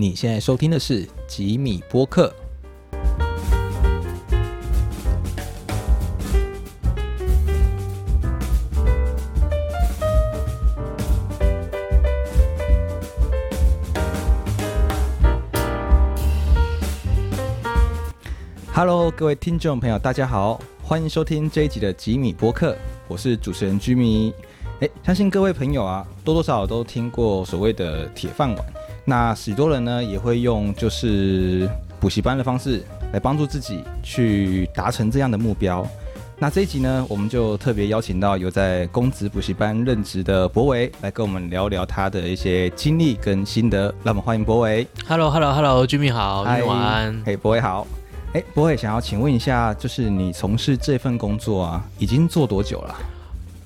你现在收听的是吉米播客。Hello，各位听众朋友，大家好，欢迎收听这一集的吉米播客，我是主持人居米。哎，相信各位朋友啊，多多少少都听过所谓的铁饭碗。那许多人呢，也会用就是补习班的方式来帮助自己去达成这样的目标。那这一集呢，我们就特别邀请到有在公职补习班任职的博维来跟我们聊聊他的一些经历跟心得。让我们欢迎博维。Hello，Hello，Hello，居民好，居民晚安。嘿，博维好。哎，博维，想要请问一下，就是你从事这份工作啊，已经做多久了？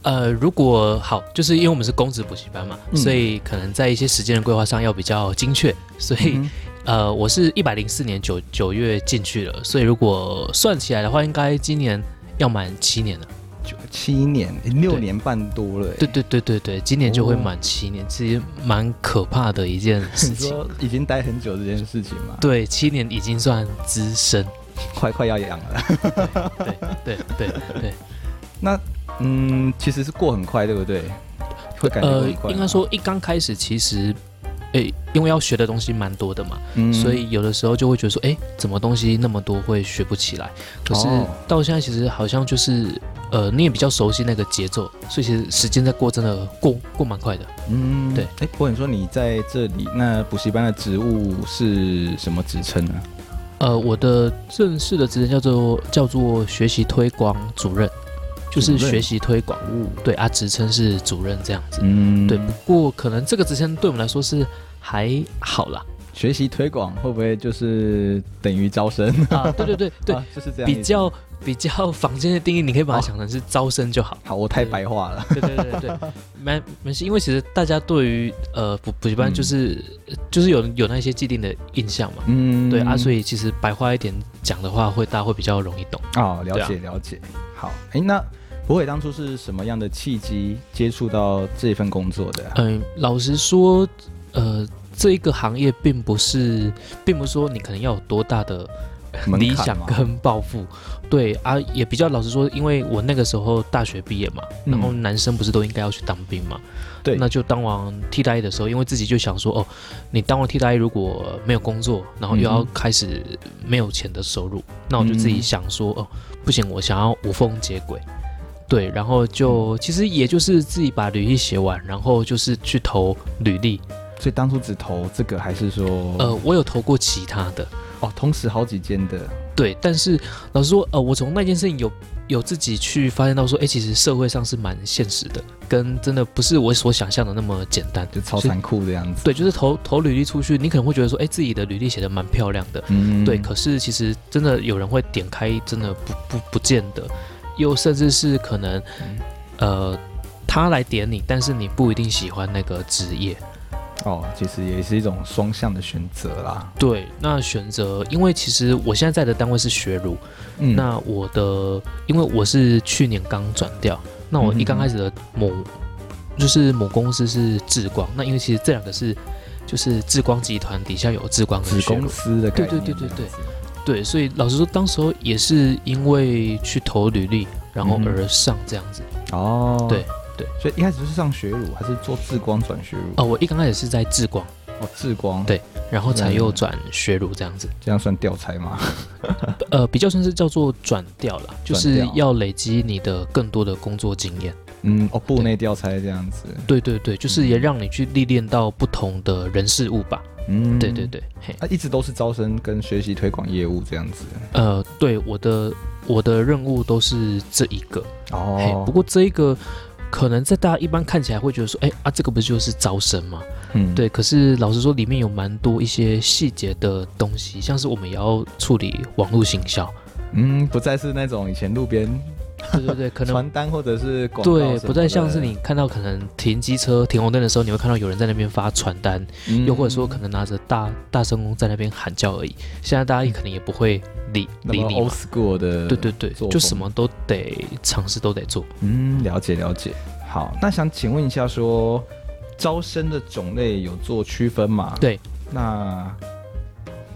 呃，如果好，就是因为我们是公职补习班嘛，嗯所以可能在一些时间的规划上要比较精确。所以、嗯呃，我是一百零四年九九月进去了，所以如果算起来的话，应该今年要满七年了。九七年，六年半多了。对，对对对对，今年就会哦满七年，其实蛮可怕的一件事你情。说已经待很久这件事情嘛？，对，七年已经算资深。快快要养了。对对对对。那嗯，其实是过很快，对不对？会感觉呃很快吗。应该说一刚开始其实，诶，因为要学的东西蛮多的嘛，嗯所以有的时候就会觉得说，诶，怎么东西那么多会学不起来？可是哦到现在其实好像就是，呃，你也比较熟悉那个节奏，所以其实时间在过，真的过过蛮快的。嗯对。哎，博伟，你说你在这里，那补习班的职务是什么职称呢？呃，我的正式的职称叫做叫做学习推广主任，就是学习推广。哦，对啊，职称是主任这样子。嗯对，不过可能这个职称对我们来说是还好啦。学习推广会不会就是等于招生？啊，对对对 对，啊就是这样比较比较坊间的定义，你可以把它想成是招生就好。好，我太白话了。对对对对对，没没事，因为其实大家对于呃补补习班就是、就是有有那些既定的印象嘛。嗯对啊，所以以其实白话一点讲的话，会大家会比较容易懂。哦，了解了解。好，哎，那博伟当初是什么样的契机接触到这份工作的啊？嗯、老实说，呃，这一个行业并不是，并不是说你可能要有多大的理想跟抱负。对啊，也比较老实说，因为我那个时候大学毕业嘛，然后嗯男生不是都应该要去当兵嘛？对，那就当完替代役的时候，因为自己就想说，哦，你当完替代役如果没有工作，然后又要开始没有钱的收入，那我就自己嗯想说，哦，不行，我想要无缝接轨。对，然后嗯就其实也就是自己把履历写完，然后就是去投履历。所以当初只投这个，还是说呃，我有投过其他的，哦，同时好几间的，对，但是老实说，呃，我从那件事情有有自己去发现到说，哎，其实社会上是蛮现实的，跟真的不是我所想象的那么简单。就超残酷的样子。对，就是投投履历出去，你可能会觉得说，哎，自己的履历写的蛮漂亮的，嗯对，可是其实真的有人会点开，真的不不不见得，又甚至是可能，嗯。呃，他来点你，但是你不一定喜欢那个职业。哦，其实也是一种双向的选择啦。对，那选择，因为其实我现在在的单位是学儒，嗯。那我的，因为我是去年刚转掉，那我一刚开始的母，就是母公司是智光，那因为其实这两个是，就是智光集团底下有智光公，司的概念，对对对对对对，所以老实说，当时候也是因为去投履历，然后而上这样子。哦，对对，所以一开始就是上学儒，还是做智光转学儒？哦，我一刚开始是在智光，哦，智光，对然后才嗯又转学儒这样子。这样算调差吗？呃，比较算是叫做转调了，就是要累积你的更多的工作经验。嗯，哦，部内调差这样子，对对对，就是也让你去历练到不同的人事物吧。嗯，对对，对，嘿，啊，一直都是招生跟学习推广业务这样子。呃，对，我的我的任务都是这一个。嘿，哦不，过这一个可能在大家一般看起来会觉得说，哎啊，这个不就是招生吗？嗯，对，可是老实说，里面有蛮多一些细节的东西，像是我们也要处理网络行销，嗯，不再是那种以前路边对对对，可能传单或者是广告对，不再像是，你看到可能停机车停红灯的时候，你会看到有人在那边发传单，嗯又或者说可能拿着大大声公在那边喊叫而已。现在大家也可能也不会理理你 old，school 的，对对对，就什么都得尝试，都得做。嗯，了解了解。好，那想请问一下说招生的种类有做区分吗？对，那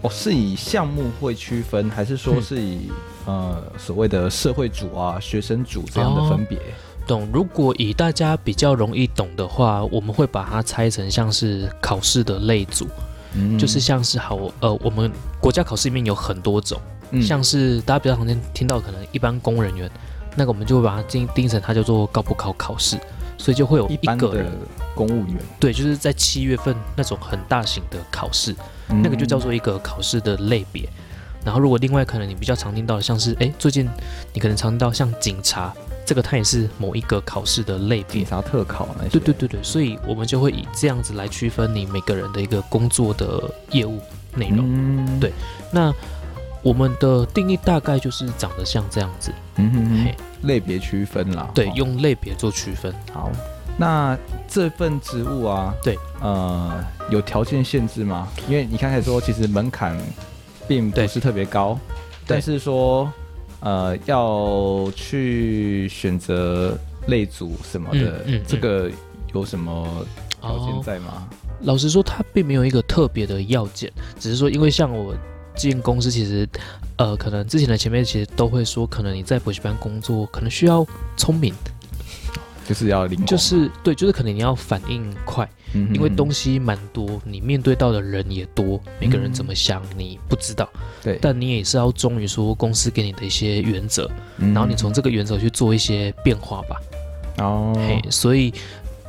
哦是以项目会区分，还是说是以、呃所谓的社会组啊、学生组这样的分别？懂。如果以大家比较容易懂的话，我们会把它拆成像是考试的类组，嗯就是像是好呃，我们国家考试里面有很多种，嗯像是大家比较常见听到可能一般公务人员，那个我们就会把它定定成它叫做高普考考试，所以就会有一个人，公务员，对，就是在七月份那种很大型的考试，嗯那个就叫做一个考试的类别。然后如果另外可能你比较常听到的，像是哎最近你可能常听到像警察，这个它也是某一个考试的类别警。察特考那些。对对对对，所以我们就会以这样子来区分你每个人的一个工作的业务内容。嗯对那我们的定义大概就是长得像这样子，嗯哼哼嘿，类别区分啦。对，哦用类别做区分。好，那这份职务啊，对，呃，有条件限制吗？因为你刚才说，其实门槛并不是特别高，但是说，呃，要去选择类组什么的，嗯嗯这个有什么条件哦，在吗？老实说，它并没有一个特别的要件，只是说，因为像我进公司，其实呃，可能之前的前辈其实都会说，可能你在补习班工作，可能需要聪明，就是要灵活，就是对，就是可能你要反应快，嗯因为东西西蛮多，你面对到的人也多，每个人怎么想你不知道，对，但你也是要忠于说公司给你的一些原则，嗯。然后你从这个原则去做一些变化吧。哦，嘿，所以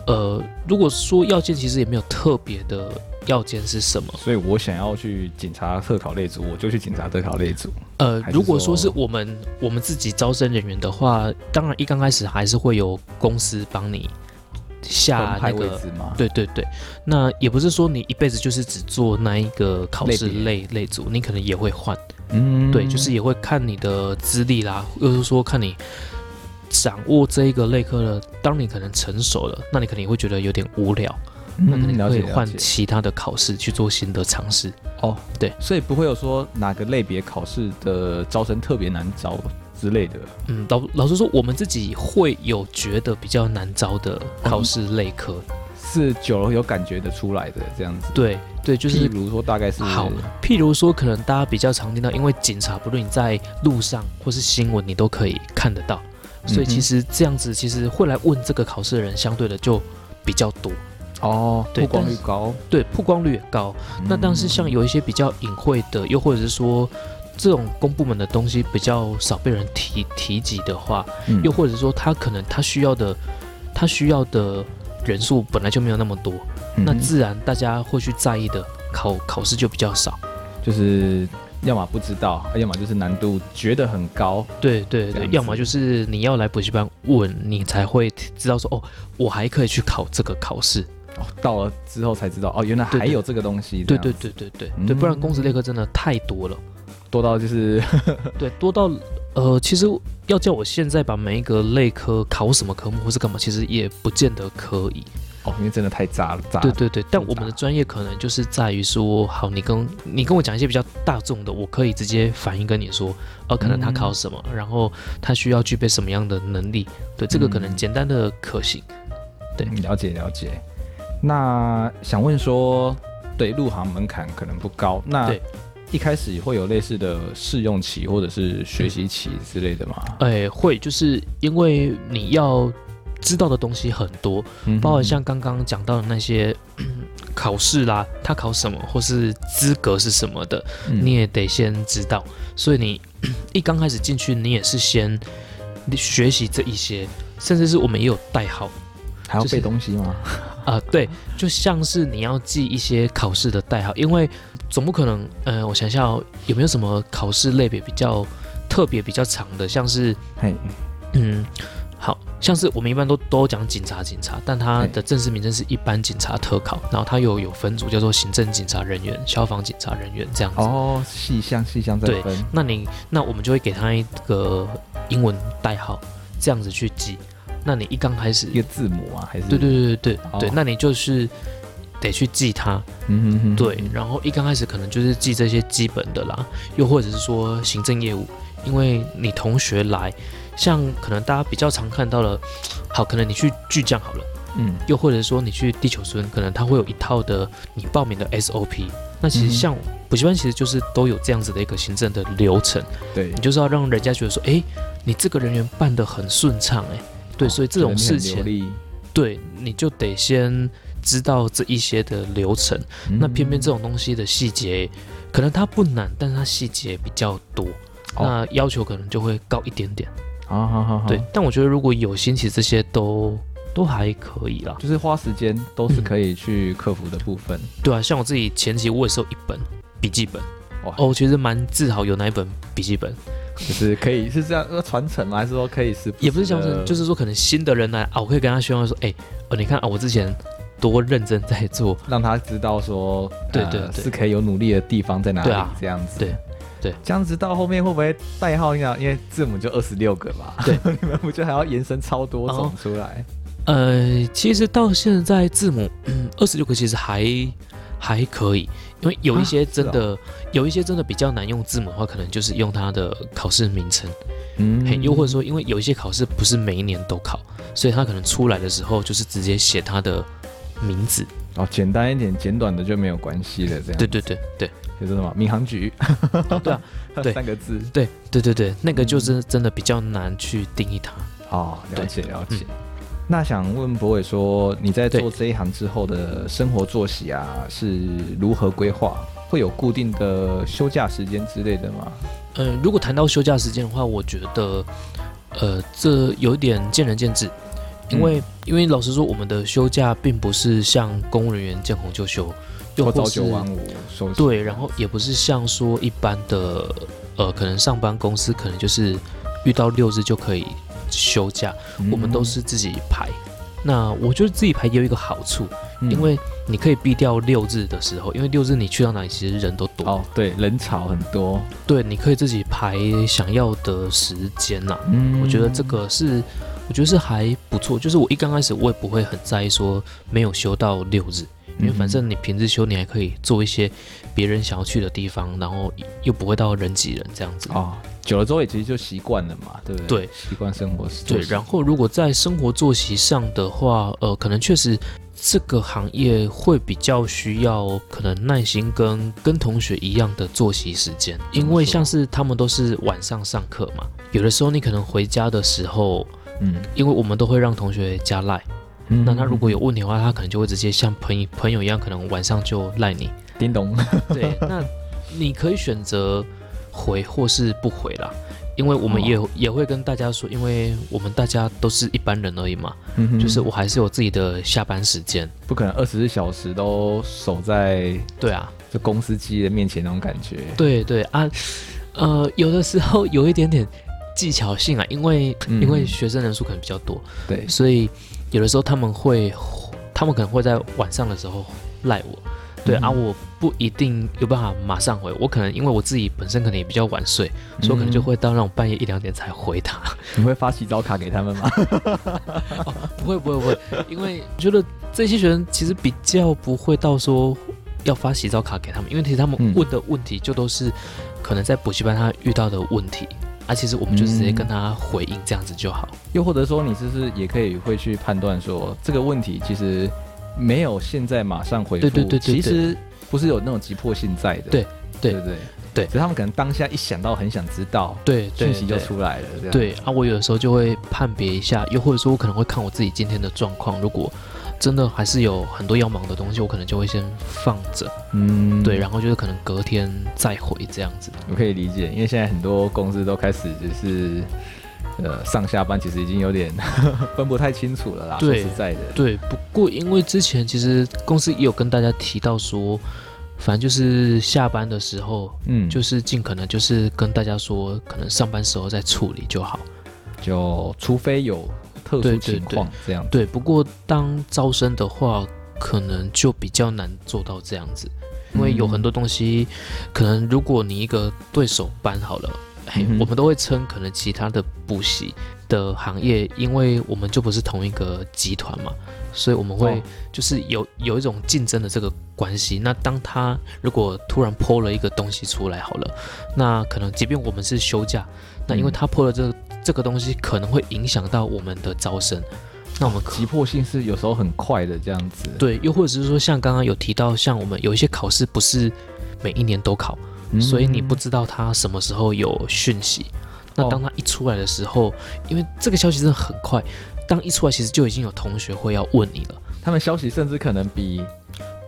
呃，如果说要件，其实也没有特别的要件是什么。所以我想要去警察特考类组，我就去警察特考类组。呃如果说是我们我们自己招生人员的话，当然一刚开始还是会有公司帮你下那个。对对对，那也不是说你一辈子就是只做那一个考试类别类类组，你可能也会换。嗯对，就是也会看你的资历啦，又是说看你掌握这一个类科的，当你可能成熟了，那你可能也会觉得有点无聊，那可嗯，能了解会换其他的考试去做新的尝试。哦，对，所以不会有说哪个类别考试的招生特别难招之类的。嗯，老老实说，我们自己会有觉得比较难招的考试类科。是久了有感觉得出来的这样子，对对，就是譬如说大概是好譬如说，可能大家比较常听到，因为警察不论你在路上或是新闻，你都可以看得到，所以其实这样子，其实会来问这个考试的人，相对的就比较多。哦，对曝光率高。对，曝光率也高。那但是像有一些比较隐晦的，又或者是说这种公部门的东西比较少被人提提及的话，嗯又或者说他可能他需要的他需要的人数本来就没有那么多，那自然大家会去在意的考考试就比较少。就是要么不知道，要么就是难度觉得很高。对对对，要么就是你要来补习班问，你才会知道说哦，我还可以去考这个考试。哦，到了之后才知道，哦，原来还有这个东西。对对对对对对，不然嗯公职类科真的太多了。多到就是 对，多到呃，其实要叫我现在把每一个类科考什么科目或是干嘛，其实也不见得可以。哦，因为真的太杂了，杂。对对对，但我们的专业可能就是在于说，好，你跟你跟我讲一些比较大众的，我可以直接反映跟你说，呃，可能他嗯考什么，然后他需要具备什么样的能力，对，这个可能嗯简单的可行。对嗯了解了解。那想问说，对入行门槛可能不高，那对一开始会有类似的试用期或者是学习期之类的吗？哎，会，就是因为你要知道的东西很多，嗯包括像刚刚讲到的那些 考试啦，他考什么，或是资格是什么的，嗯你也得先知道。所以你 一刚开始进去，你也是先学习这一些，甚至是我们也有代号还要背东西吗？啊、对，就像是你要记一些考试的代号，因为总不可能，呃，我想一下哦，有没有什么考试类别比较特别、比较长的，像是，嗯，好像是我们一般都都讲警察，警察，但它的正式名称是一般警察特考，然后它有有分组叫做行政警察人员、消防警察人员这样子。哦，细项细项再对分。那你那我们就会给他一个英文代号，这样子去记。那你一刚开始，一个字母啊，还是？对对对对对那你就是得去记它。嗯哼哼，对，然后一刚开始可能就是记这些基本的啦，又或者是说行政业务，因为你同学来，像可能大家比较常看到的，好，可能你去巨匠好了，嗯，又或者说你去地球村，可能他会有一套的你报名的 SOP，那其实像补习班，其实就是都有这样子的一个行政的流程，对。你，就是要让人家觉得说，哎，你这个人员办得很顺畅，哎，对，所以这种事情，对，你就得先知道这一些的流程。嗯那偏偏这种东西的细节，可能它不难，但是它细节比较多，哦那要求可能就会高一点点。好好好好，对，但我觉得如果有心，其实这些都都还可以啦。就是花时间都是可以去克服的部分。对啊，像我自己前期我也是有一本笔记本，哇哦，其实蛮自豪有那一本笔记本，就是可以是这样呃传承吗？还是说可以是也不是传承，就是说可能新的人来啊，我可以跟他宣扬说，哎、哦，你看啊，我之前多认真在做，让他知道说，呃对对对是可以有努力的地方在哪里，对啊这样子。对对，这样子到后面会不会代号？你想，因为字母就二十六个嘛，对，你们不就还要延伸超多种出来？呃，其实到现在字母，嗯，二十六个其实还还可以，因为有一些啊真的、有一些真的比较难用字母的话，可能就是用它的考试名称，嗯嘿，又或者说，因为有一些考试不是每一年都考，所以他可能出来的时候就是直接写他的名字。哦，简单一点，简短的就没有关系了，这样。对，对对对就是什么民航局，哦 对啊，对三个字。对对对对，那个就是真的比较难去定义它。哦，了解了解。嗯那想问博伟说，你在做这一行之后的生活作息啊，是如何规划？会有固定的休假时间之类的吗？呃，如果谈到休假时间的话，我觉得，呃，这有一点见仁见智，因为、因为老实说，我们的休假并不是像公务人员见红就休，又或或是朝九晚五休息？对，然后也不是像说一般的，呃，可能上班公司可能就是遇到六日就可以休假，嗯我们都是自己排。那我觉得自己排也有一个好处，嗯因为你可以避掉六日的时候，因为六日你去到哪里其实人都多，哦，对，人潮很多。对，你可以自己排想要的时间呐、嗯我觉得这个是，我觉得是还不错。就是我一刚开始我也不会很在意说没有休到六日，因为反正你平日休你还可以做一些别人想要去的地方，然后又不会到人挤人这样子。哦，久了之后也其实就习惯了嘛，对不对？对，习惯生活对，然后如果在生活作息上的话，呃，可能确实这个行业会比较需要可能耐心跟跟同学一样的作息时间，因为像是他们都是晚上上课嘛，有的时候你可能回家的时候，嗯，因为我们都会让同学加赖，嗯。那他如果有问题的话，他可能就会直接像朋友朋友一样，可能晚上就赖你。叮咚，对，那你可以选择回或是不回啦。因为我们也、也会跟大家说，因为我们大家都是一般人而已嘛，嗯就是我还是有自己的下班时间。不可能二十四小时都守在对啊，这公司机的面前那种感觉。对对啊，呃，有的时候有一点点技巧性啊，因为、嗯因为学生人数可能比较多，对，所以有的时候他们会，他们可能会在晚上的时候赖我。对、啊，嗯我不一定有办法马上回，我可能因为我自己本身可能也比较晚睡，所以我可能就嗯会到那种半夜一两点才回他。你会发洗澡卡给他们吗？不会不会不会，因为我觉得这些学生其实比较不会到说要发洗澡卡给他们，因为其实他们嗯问的问题就都是可能在补习班他遇到的问题，啊，其实我们就直接跟他回应这样子就好。又或者说，你是不是也可以会去判断说，这个问题其实没有现在马上回复，对对对对对其实不是有那种急迫性在的，对对对不对？对只是他们可能当下一想到很想知道，对对讯息就出来了，这样，对啊，我有的时候就会判别一下，又或者说我可能会看我自己今天的状况，如果真的还是有很多要忙的东西，我可能就会先放着，嗯对，然后就是可能隔天再回这样子。我可以理解，因为现在很多公司都开始就是。呃，上下班其实已经有点 分不太清楚了啦。说对实在的，对，不过因为之前其实公司也有跟大家提到说，反正就是下班的时候，嗯，就是尽可能就是跟大家说，可能上班时候再处理就好。就除非有特殊情况这样。对，不过当招生的话，可能就比较难做到这样子，因为有很多东西，可能如果你一个对手班好了，我们都会称可能其他的补习的行业，因为我们就不是同一个集团嘛，所以我们会哦就是有有一种竞争的这个关系。那当他如果突然抛了一个东西出来好了，那可能即便我们是休假，那因为嗯他抛了这个这个东西，可能会影响到我们的招生。那我们可急迫性是有时候很快的这样子。对，又或者是说像刚刚有提到，像我们有一些考试不是每一年都考，嗯所以你不知道他什么时候有讯息。那哦当他一出来的时候，因为这个消息真的很快，当一出来其实就已经有同学会要问你了。他们消息甚至可能比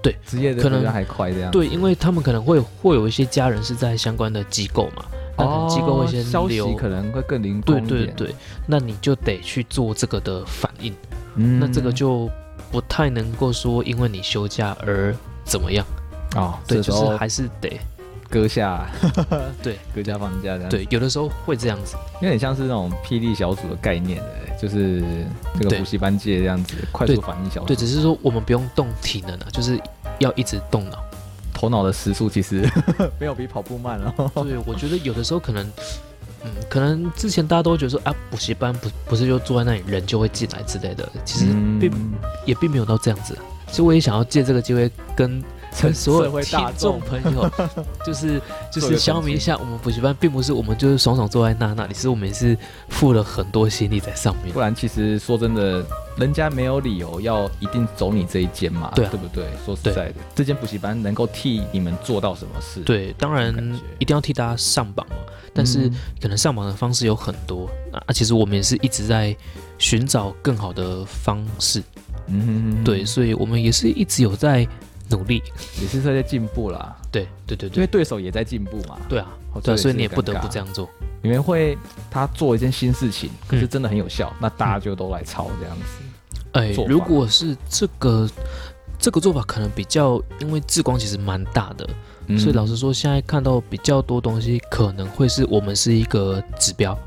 对职业的可能人还快这样。对，因为他们可能会会有一些家人是在相关的机构嘛，那可能机构会先哦消息留。可能会更灵对通一点。对对，那你就得去做这个的反应，嗯那这个就不太能够说因为你休假而怎么样，哦，对，就是还是得割下，对，割下放假这样。，对，有的时候会这样子，有点像是那种霹雳小组的概念的，就是这个补习班界这样子，快速反应小组。对，只是说我们不用动体能啊，就是要一直动脑。头脑的时速其实 没有比跑步慢哦。对，我觉得有的时候可能，嗯，可能之前大家都觉得说啊，补习班不不是就坐在那里人就会进来之类的，其实并、嗯也并没有到这样子。其实我也想要借这个机会跟跟所有大众众朋友，就是就是消弭一下，我们补习班并不是我们就是爽爽坐在那那里，是我们也是付了很多心力在上面不。然其实说真的，人家没有理由要一定走你这一间嘛，对啊不对？说实在的，这间补习班能够替你们做到什么事？，对，当然一定要替大家上榜嘛，但是嗯可能上榜的方式有很多啊，其实我们也是一直在寻找更好的方式，嗯哼哼哼对，所以我们也是一直有在努力，也是在进步啦，对对对对。因为对手也在进步嘛。对啊，哦对所以你也不得不这样做，你们会他做一件新事情，可是嗯。真的很有效，那大家就都来抄这样子。哎如果是这个这个做法，可能比较因为志光其实蛮大的，嗯。所以老实说，现在看到比较多东西，可能会是我们是一个指标，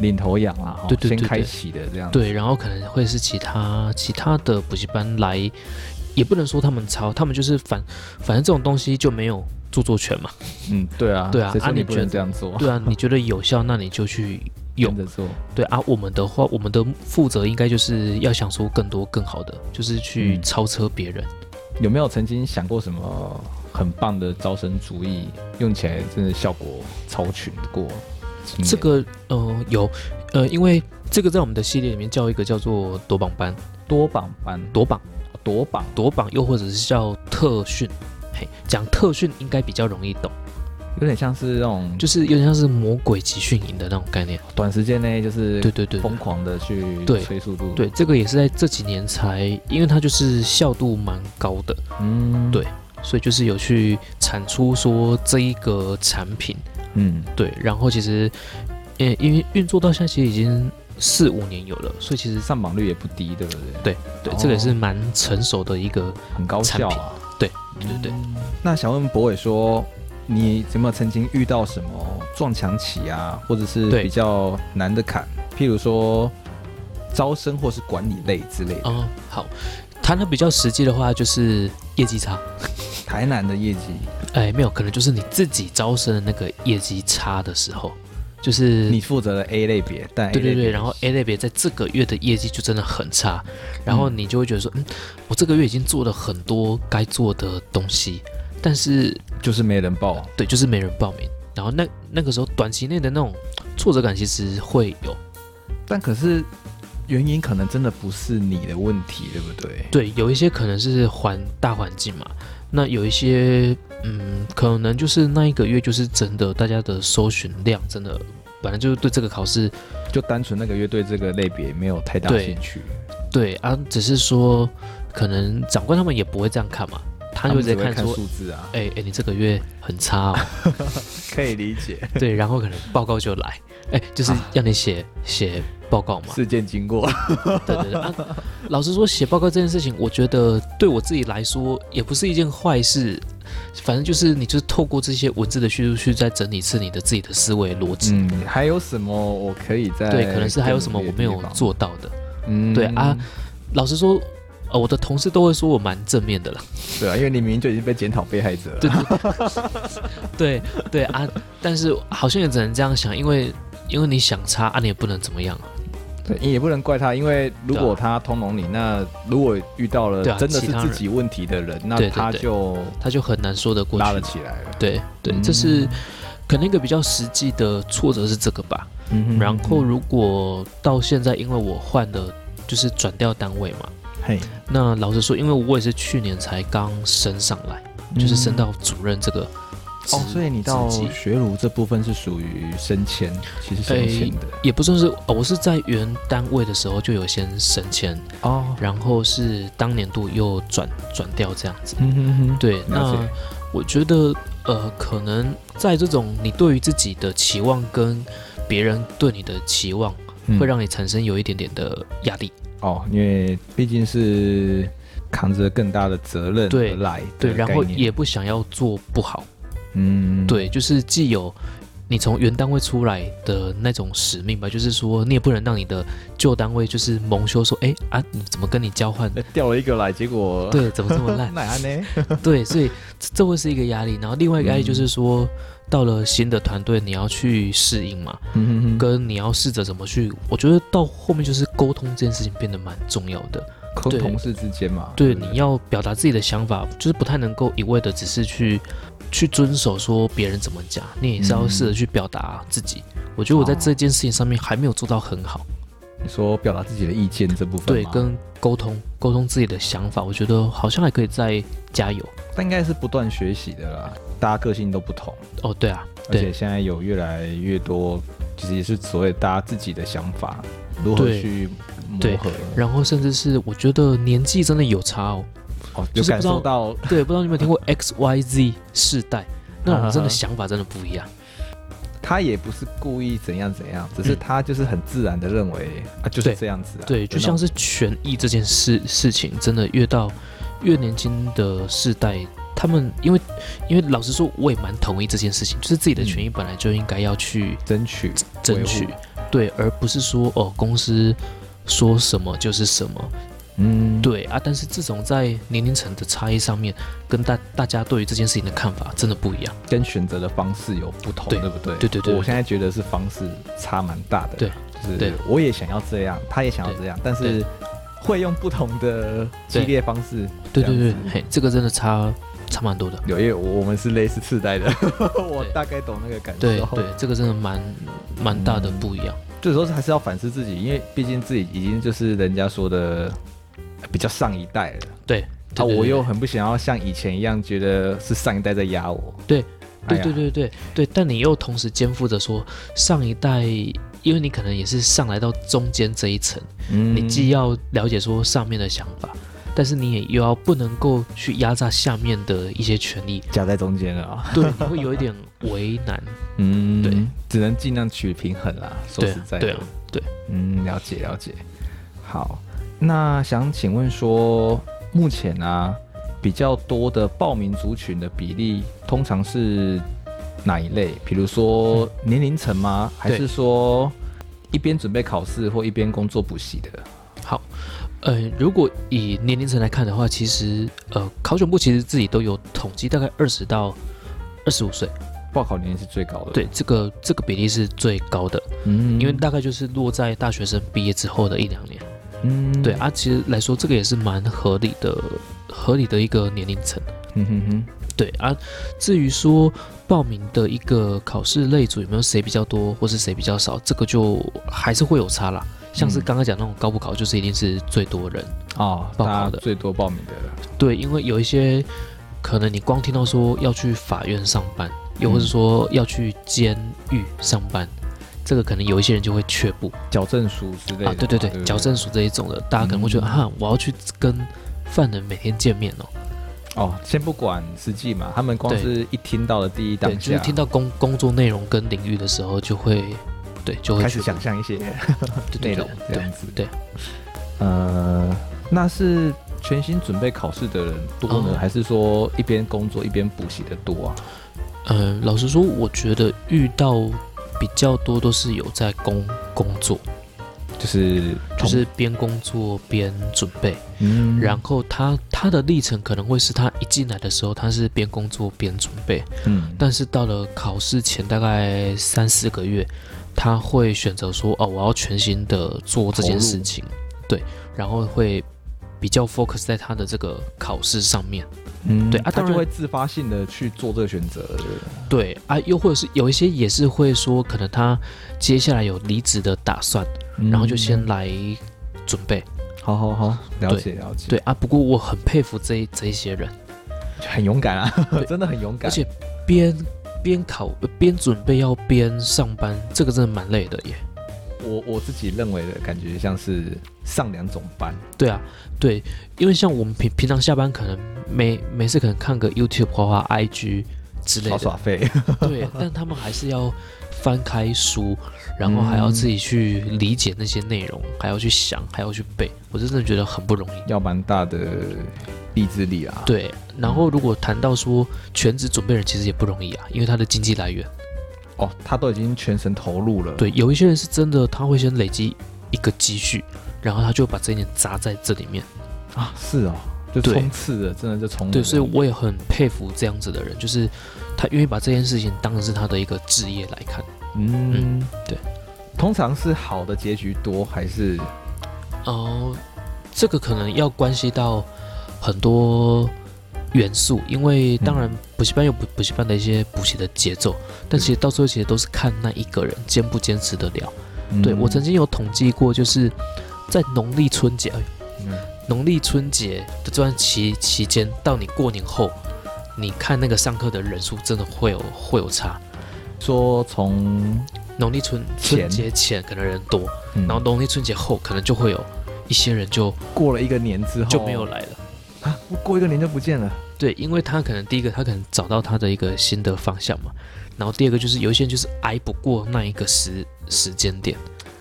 领头羊啦，对对对对。先开启的这样。对，然后可能会是其他其他的补习班来，也不能说他们抄，他们就是反反正这种东西就没有著作权嘛，嗯，对啊，对啊谁说你不能这样做？对啊，你觉得有效，那你就去用，着做。对啊，我们的话，我们的负责应该就是要想出更多更好的，就是去嗯超车别人。有没有曾经想过什么很棒的招生主意，用起来真的效果超群过？这个呃有呃，因为这个在我们的系列里面叫一个叫做夺榜班，夺榜班，夺榜夺榜，夺榜，又或者是叫特训。嘿，讲特训应该比较容易懂，有点像是那种就是有点像是魔鬼集训营的那种概念。短时间内就是对对对对。疯狂的去对催速度。对，，这个也是在这几年才，因为它就是效度蛮高的，嗯，对所以就是有去产出说这一个产品，嗯，对，然后其实，呃，因为运作到现在其实已经四五年有了，所以其实上榜率也不低，对不对？对对，哦这个也是蛮成熟的一个，很高效啊。对对对。那想问博伟说，你有没有曾经遇到什么撞墙期啊，或者是对比较难的坎？譬如说招生或是管理类之类的。嗯，好，谈的比较实际的话，就是业绩差。台南的业绩，哎，没有，可能就是你自己招生的那个业绩差的时候，就是你负责的 A 类别，但对对对，然后 A 类别在这个月的业绩就真的很差，然后嗯你就会觉得说，嗯，我这个月已经做了很多该做的东西，但是就是没人报。对，就是没人报名，然后那那个时候短期内的那种挫折感其实会有，但可是原因可能真的不是你的问题，对不对？对，有一些可能是环大环境嘛，那有一些嗯，可能就是那一个月就是真的大家的搜寻量真的本来就是对这个考试就单纯那个月对这个类别没有太大兴趣，对啊，只是说可能长官他们也不会这样看嘛，他就直接看出，数字啊，哎哎，你这个月很差哦，可以理解。对，然后可能报告就来，哎，就是要你写写报告嘛，事件经过。对对对啊，老实说，写报告这件事情，我觉得对我自己来说也不是一件坏事。反正就是你就是透过这些文字的叙述去再整理次你的自己的思维逻辑。嗯，还有什么我可以在对，可能是还有什么我没有做到的。嗯对啊，老实说，呃，我的同事都会说我蛮正面的了。对啊，因为你明明就已经被检讨被害者了，对对对啊，但是好像也只能这样想，因为因为你想差啊，你也不能怎么样啊。对，你也不能怪他，因为如果他通融你，那如果遇到了真的是自己问题的人，那他就他就很难说得过拉了。起来了。对对，嗯这是可能一个比较实际的挫折是这个吧。嗯然后如果到现在，因为我换的就是转调单位嘛。嘿，那老实说，因为我也是去年才刚升上来，就是升到主任这个职。哦，所以你到学儒这部分是属于升迁，其实升迁的也不算是，哦我是在原单位的时候就有先升迁，哦。然后是当年度又转转掉这样子。嗯哼哼，对，那我觉得呃，可能在这种你对于自己的期望跟别人对你的期望，嗯会让你产生有一点点的压力。哦，因为毕竟是扛着更大的责任对来的对，然后也不想要做不好。嗯，对，就是既有你从原单位出来的那种使命吧，就是说你也不能让你的旧单位就是蒙羞说，哎啊，你怎么跟你交换？呃调了一个来，结果对，怎么这么烂？对，所以这这会是一个压力。然后另外一个压力就是说，到了新的团队，你要去适应嘛，嗯哼哼，跟你要试着怎么去。我觉得到后面就是沟通这件事情变得蛮重要的。对跟同事之间嘛，对，不你要表达自己的想法，就是不太能够一味的只是去去遵守说别人怎么讲，你也是要试着去表达自己。我觉得我在哦这件事情上面还没有做到很好，你说表达自己的意见这部分对，跟沟通沟通自己的想法，我觉得好像还可以再加油。但应该是不断学习的啦，大家个性都不同，哦，对啊，而且现在有越来越多，其实也是所谓大家自己的想法，如何去磨对合，然后甚至是我觉得年纪真的有差哦。哦，就是不知道受到对，不知道你有没有听过 X Y Z 世代，那种真啊的 想法真的不一样。他也不是故意怎样怎样，只是嗯他就是很自然的认为啊，就是这样子啊。对，就像是是权益这件事事情，真的越到越年轻的世代，他们因为因为老实说，我也蛮同意这件事情，就是自己的权益本来就应该要去争取争取，对，而不是说哦公司说什么就是什么，嗯，对啊。但是这种在年龄层的差异上面，跟大大家对于这件事情的看法真的不一样。跟选择的方式有不同，对对不对？对对对对我现在觉得是方式差蛮大的。对，就是对我也想要这样，他也想要这样，但是会用不同的激烈方式。对对对嘿，这个真的差差蛮多的。有，因为我们是类似次代的，我大概懂那个感受。对对，这个真的蛮蛮大的不一样。这时候还是要反思自己，因为毕竟自己已经就是人家说的比较上一代了。对，啊，对对对我又很不想要像以前一样，觉得是上一代在压我。对对对对对对，但你又同时肩负着说上一代，因为你可能也是上来到中间这一层，嗯你既要了解说上面的想法，但是你也又要不能够去压榨下面的一些权利，夹在中间了啊。对，你会有一点为难。嗯，对，只能尽量取平衡啦。说实在的，对啊，对，嗯，了解了解。好，那想请问说，目前啊比较多的报名族群的比例，通常是哪一类？比如说年龄层吗？还是说一边准备考试或一边工作补习的？好，呃，如果以年龄层来看的话，其实呃，考选部其实自己都有统计，大概二十到二十五岁，报考年龄是最高的。对，这个这个比例是最高的，嗯因为大概就是落在大学生毕业之后的一两年。嗯对，啊，其实来说这个也是蛮合理的，合理的一个年龄层。嗯哼哼，对啊，至于说报名的一个考试类组有没有谁比较多，或是谁比较少，这个就还是会有差啦。像是嗯刚刚讲那种高补考，就是一定是最多人。啊，报考的最多报名的了。对，因为有一些可能你光听到说要去法院上班，又或者说要去监狱上班，这个可能有一些人就会却步矫正署之类的啊。对对对矫正署这一种的，大家可能会觉得、嗯啊，我要去跟犯人每天见面哦。哦，先不管实际嘛，他们光是一听到的第一当对，下，就是听到工工作内容跟领域的时候，就会对就会开始想象一些 内容这样子。对，呃，那是全新准备考试的人多呢，哦还是说一边工作一边补习的多啊？呃、老实说，我觉得遇到比较多都是有在工工作，就是就是边工作边准备。嗯。然后他他的历程可能会是他一进来的时候，他是边工作边准备，嗯。但是到了考试前大概三四个月，他会选择说哦，我要全心的做这件事情，对，然后会比较 focus 在他的这个考试上面，嗯对啊他就会自发性的去做这个选择。对啊，又或者是有一些也是会说，可能他接下来有离职的打算，嗯然后就先来准备，好好好，了解了解，对啊，不过我很佩服这这一些人，很勇敢啊对，真的很勇敢，而且边边考呃边准备要边上班，这个真的蛮累的耶。我我自己认为的感觉像是上两种班，对啊，对，因为像我们平平常下班可能每每次可能看个 YouTube 滑滑 IG 之类的，耍费，对，但他们还是要翻开书，然后还要自己去理解那些内容，还要去想，还要去背，我真的觉得很不容易。要蛮大的意志力啊。，对，然后如果谈到说全职准备人其实也不容易啊，因为他的经济来源，哦，他都已经全神投入了。，对，有一些人是真的他会先累积一个积蓄，然后他就把这一年砸在这里面。啊，是哦，就冲刺了，真的就冲了。对，所以我也很佩服这样子的人，就是他愿意把这件事情当成是他的一个职业来看。嗯，对。通常是好的结局多还是哦、这个可能要关系到很多元素，因为当然补习班有补补习班的一些补习的节奏，但其实到最后其实都是看那一个人坚不坚持得了。对我曾经有统计过，就是在农历春节，农历春节的这段期期间，到你过年后，你看那个上课的人数真的会有会有差。说从农历春春节前可能人多，嗯然后农历春节后可能就会有一些人就过了一个年之后就没有来了。啊，过一个年就不见了。对，因为他可能第一个他可能找到他的一个新的方向嘛，然后第二个就是有一些人就是挨不过那一个时时间点，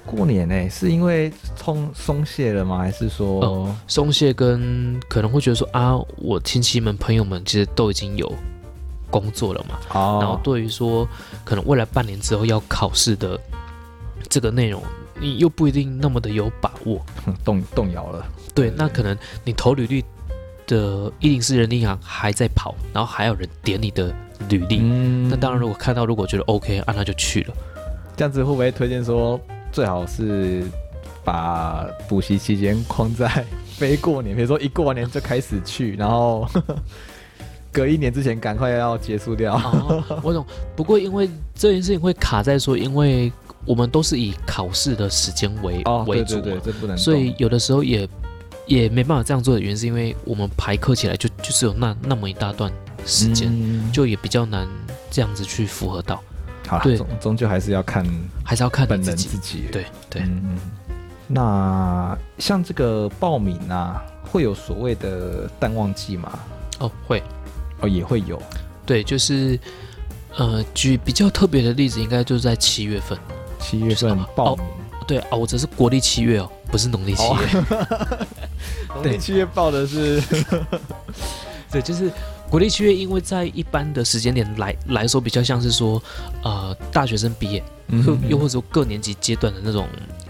过年呢、是因为松松懈了吗？还是说、哦松懈跟可能会觉得说啊，我亲戚们朋友们其实都已经有工作了嘛，哦然后对于说可能未来半年之后要考试的这个内容，你又不一定那么的有把握。动动摇了？对，对那可能你投履历的一零四人力银行还在跑，然后还有人点你的履历。嗯那当然，如果看到如果觉得 OK 啊，那就去了。这样子会不会推荐说最好是把补习期间框在非过年，比如说一过完年就开始去，然后 隔一年之前赶快要结束掉。哦，我懂。不过因为这件事情会卡在说，因为我们都是以考试的时间为、哦，为主嘛，对对对，这不能。所以有的时候也也没办法这样做的原因，是因为我们排课起来就就只有那那么一大段时间，嗯就也比较难这样子去符合到，好啦，对终终究还是要看还是要看本。人自己。对对，那像这个报名啊，会有所谓的淡旺季吗？哦，会。哦，也会有。对，就是呃，举比较特别的例子，应该就是在七月份。七月份哦报名，对啊，我这是国历七月哦，不是农历七月。农历，七月报的是 对，就是国历七月，因为在一般的时间点来来说，比较像是说，呃，大学生毕业，又又或者说各年级阶段的那种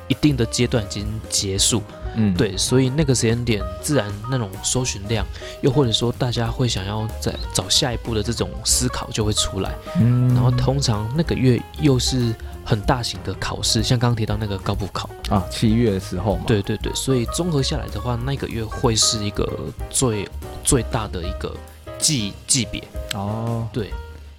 一定的阶段已经结束，嗯，对，所以那个时间点，自然那种搜寻量，又或者说大家会想要再找下一步的这种思考就会出来。嗯。然后通常那个月又是很大型的考试，像刚刚提到那个高补考，啊，七月的时候嘛，对对对，所以综合下来的话，那个月会是一个最最大的一个级级别。哦，对，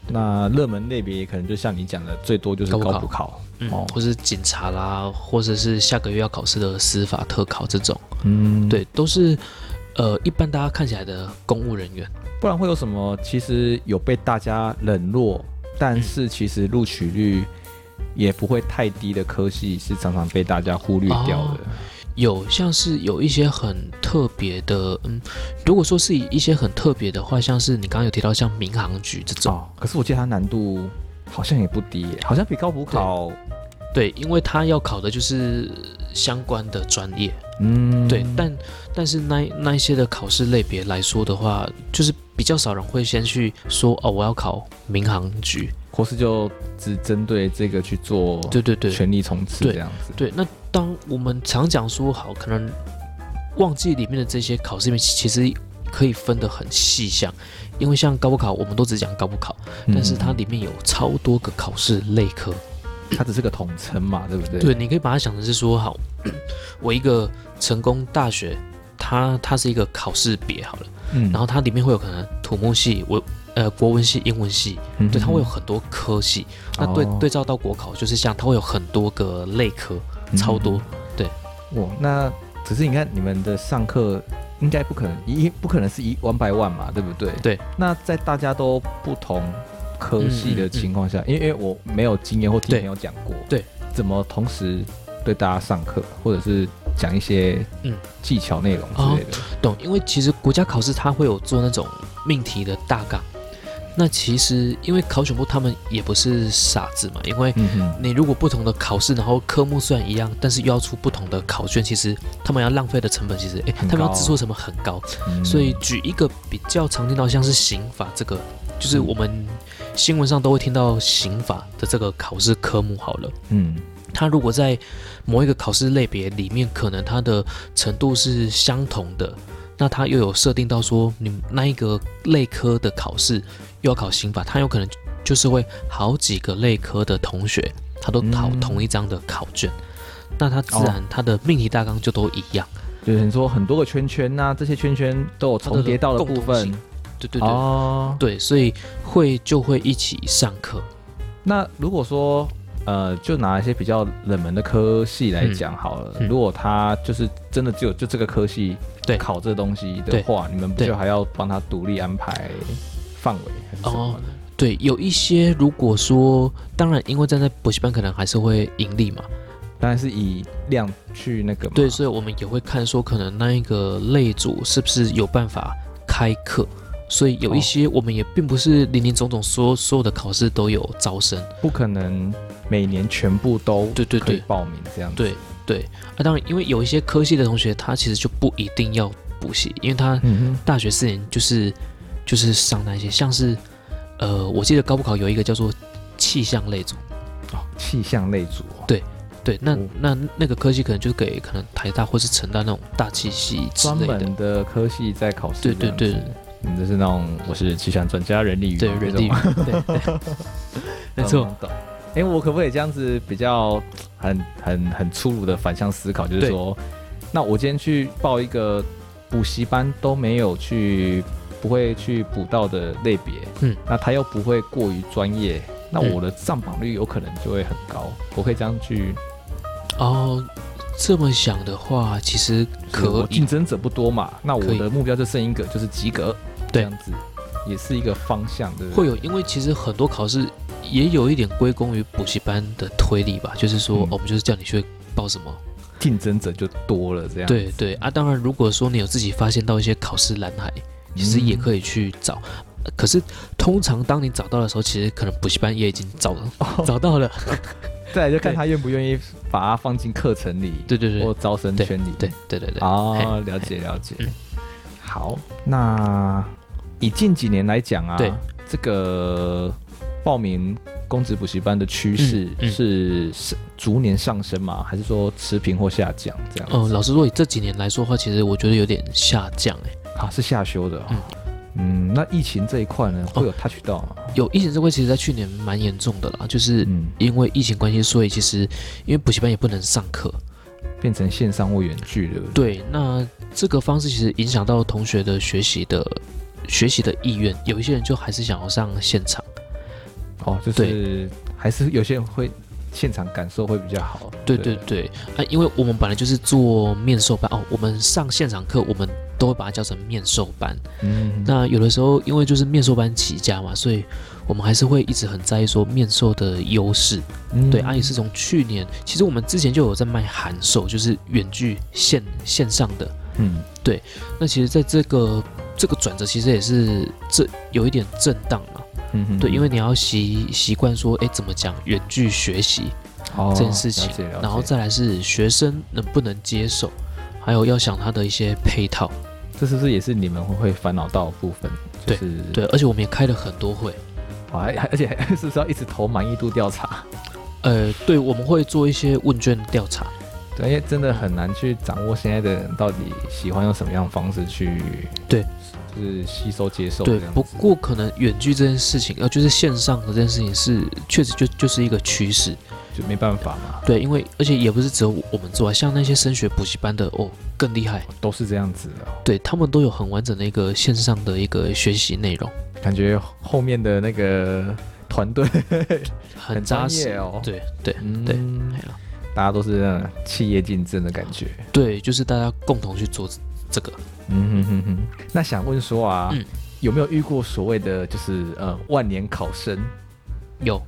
那热门类别可能就像你讲的，最多就是高补考。高补考，嗯，哦。或是警察啦，或者是下个月要考试的司法特考这种，嗯，对，都是呃一般大家看起来的公务人员。不然会有什么？其实有被大家冷落，但是其实录取率也不会太低的科系，是常常被大家忽略掉的。有像是有一些很特别的，嗯，如果说是以一些很特别的话，像是你刚刚有提到像民航局这种，哦，可是我记得它难度好像也不低耶，好像比高补考，对，因为他要考的就是相关的专业，嗯，对，但但是那那一些的考试类别来说的话，就是比较少人会先去说哦，我要考民航局，或是就只针对这个去做对对对全力冲刺对这样子。对。那当我们常讲说好，可能忘记里面的这些考试里面，其实可以分得很细项，因为像高补考，我们都只讲高不考，但是它嗯里面有超多个考试类科，它只是个统称嘛，对不对？对，你可以把它想成是说，好，我一个成功大学，它它是一个考试别好了，嗯然后它里面会有可能土木系、文呃国文系、英文系，嗯对，它会有很多科系。那对哦对照到国考，就是像它会有很多个类科，超多。对哇，那只是你看你们的上课应该不可能一不可能是一 one by one 嘛，对不对？对。那在大家都不同科系的情况下，因为因为我没有经验或听朋友讲过，对，怎么同时对大家上课，或者是讲一些嗯技巧内容之类的？懂，因为其实国家考试它会有做那种命题的大纲。那其实，因为考选部他们也不是傻子嘛，因为你如果不同的考试，然后科目虽然一样，但是又要出不同的考卷，其实他们要浪费的成本，其实哎，他们要制作成本很高。所以举一个比较常听到，像是刑法这个，就是我们新闻上都会听到刑法的这个考试科目好了。嗯，他如果在某一个考试类别里面，可能它的程度是相同的。那他又有设定到说，你那一个类科的考试又要考刑法，他有可能就是会好几个类科的同学，他都考同一张的考卷，那他自然他的命题大纲就都一样。就是你说很多个圈圈呐，这些圈圈都有重叠到的部分。对对对。哦。对，所以会就会一起上课。那如果说。呃，就拿一些比较冷门的科系来讲好了。如果他就是真的只有就这个科系对。考这个东西的话，你们不就还要帮他独立安排范围哦，对，有一些如果说，当然，因为站在补习班可能还是会盈利嘛，当然是以量去那个。对，所以我们也会看说，可能那一个类组是不是有办法开课。所以有一些我们也并不是林林总总所所有的考试都有招生，不可能每年全部都对对对。报名这样。对对，啊，当然，因为有一些科系的同学，他其实就不一定要补习，因为他大学四年就是就是上那些，像是呃，我记得高补考有一个叫做气象类组。哦，气象类组，对对，那那那个科系可能就给可能台大或是成大那种大气系专门的科系在考试，对对对。你就是那种，我是气象专家，人力语对人力语，对，没错。哎，我可不可以这样子比较很很很粗鲁的反向思考，就是说，那我今天去报一个补习班都没有去，不会去补到的类别，嗯，那他又不会过于专业，那我的上榜率有可能就会很高。我可以这样去，哦。这么想的话，其实可竞争者不多嘛，那我的目标就剩一个，就是及格，这样子也是一个方向，对不对？会有，因为其实很多考试也有一点归功于补习班的推力吧，就是说，我们就是叫你去报什么，竞争者就多了，这样。对对啊，当然，如果说你有自己发现到一些考试蓝海，其实也可以去找。可是通常当你找到的时候，其实可能补习班也已经找了，找到了。再来就看他愿不愿意把它放进课程里，对对对，或招生圈里，对对对对。哦，了解了解。好，那以近几年来讲啊，对这个报名公职补习班的趋势是是逐年上升吗？还是说持平或下降这样？嗯，老实说，以这几年来说的话，其实我觉得有点下降，哎，啊，是下修的。嗯。嗯，那疫情这一块呢，会有 touch 到吗？有疫情这块，其实在去年蛮严重的啦，就是因为疫情关系，所以其实因为补习班也不能上课，变成线上或远距了。对，那这个方式其实影响到同学的学习的学习的意愿，有一些人就还是想要上现场。哦，就是还是有些人会现场感受会比较好。对对对，啊，因为我们本来就是做面授班哦，我们上现场课我们。都会把它叫成面授班。嗯，那有的时候因为就是面授班起家嘛，所以我们还是会一直很在意说面授的优势。对，阿姨是从去年，其实我们之前就有在卖函授，就是远距线线上的。嗯，对。那其实在这个这个转折，其实也是这有一点震荡嘛。嗯对，因为你要习习惯说，哎，怎么讲远距学习这件事情，然后再来是学生能不能接受。还有要想他的一些配套，这是不是也是你们会烦恼到的部分？对对，而且我们也开了很多会，还而且 是不是要一直投满意度调查？呃，对，我们会做一些问卷调查。对，因为真的很难去掌握现在的人到底喜欢用什么样的方式去对，就是吸收接受。对，不过可能远距这件事情，呃，就是线上的这件事情是确实就就是一个趋势。就没办法嘛。对，因为而且也不是只有我们做啊，像那些升学补习班的哦，更厉害，都是这样子的。对他们都有很完整的一个线上的一个学习内容，感觉后面的那个团队 很扎实哦。对对对，大家都是那种企业竞争的感觉。对，就是大家共同去做这个。嗯哼哼哼。那想问说啊，嗯有没有遇过所谓的就是呃万年考生？有，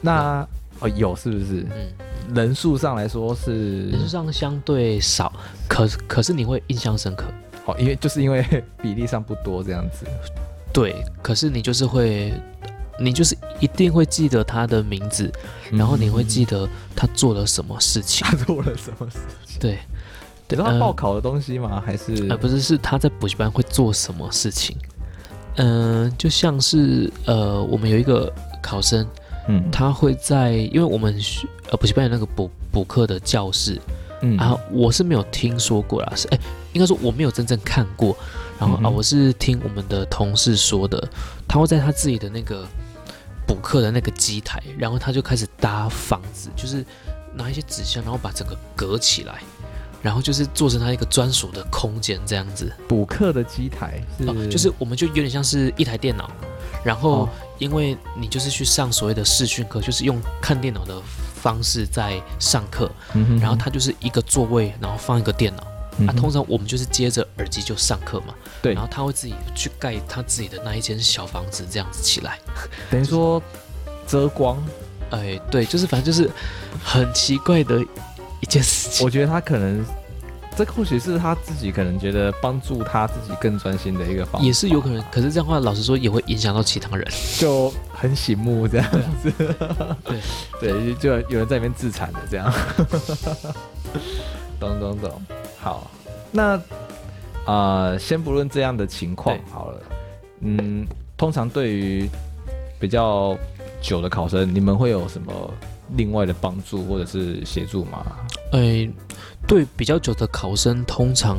那哦有是不是？嗯，人数上来说是人数上相对少，可可是你会印象深刻。哦，因为就是因为 比例上不多这样子。对，可是你就是会，你就是一定会记得他的名字，然后你会记得得他做了什么事情。他做了什么事情？对，你知道他报考的东西吗？还是呃，不是，是他在补习班会做什么事情？嗯、就像是呃，我们有一个考生，嗯他会在，因为我们学呃补习班有那个补补课的教室嗯啊，我是没有听说过啦，是哎、应该说我没有真正看过，然后啊，我是听我们的同事说的，他会在他自己的那个补课的那个机台，然后他就开始搭房子，就是拿一些纸箱，然后把整个隔起来。然后就是做成他一个专属的空间，这样子，补课的机台是、哦，就是我们就有点像是一台电脑，然后哦。因为你就是去上所谓的视讯课，就是用看电脑的方式在上课，嗯哼。然后它就是一个座位，然后放一个电脑。啊，嗯通常我们就是接着耳机就上课嘛，对。然后他会自己去盖他自己的那一间小房子，这样子起来。等于说遮光，哎，对，就是反正就是很奇怪的一件事情。我觉得他可能这或许是他自己可能觉得帮助他自己更专心的一个方法，也是有可能，可是这样的话，老实说也会影响到其他人。就很醒目这样子。对对，就有人在里面自残的这样。懂懂懂，好，那呃，先不论这样的情况好了，嗯，通常对于比较久的考生，你们会有什么另外的帮助或者是协助吗？哎，对比较久的考生，通常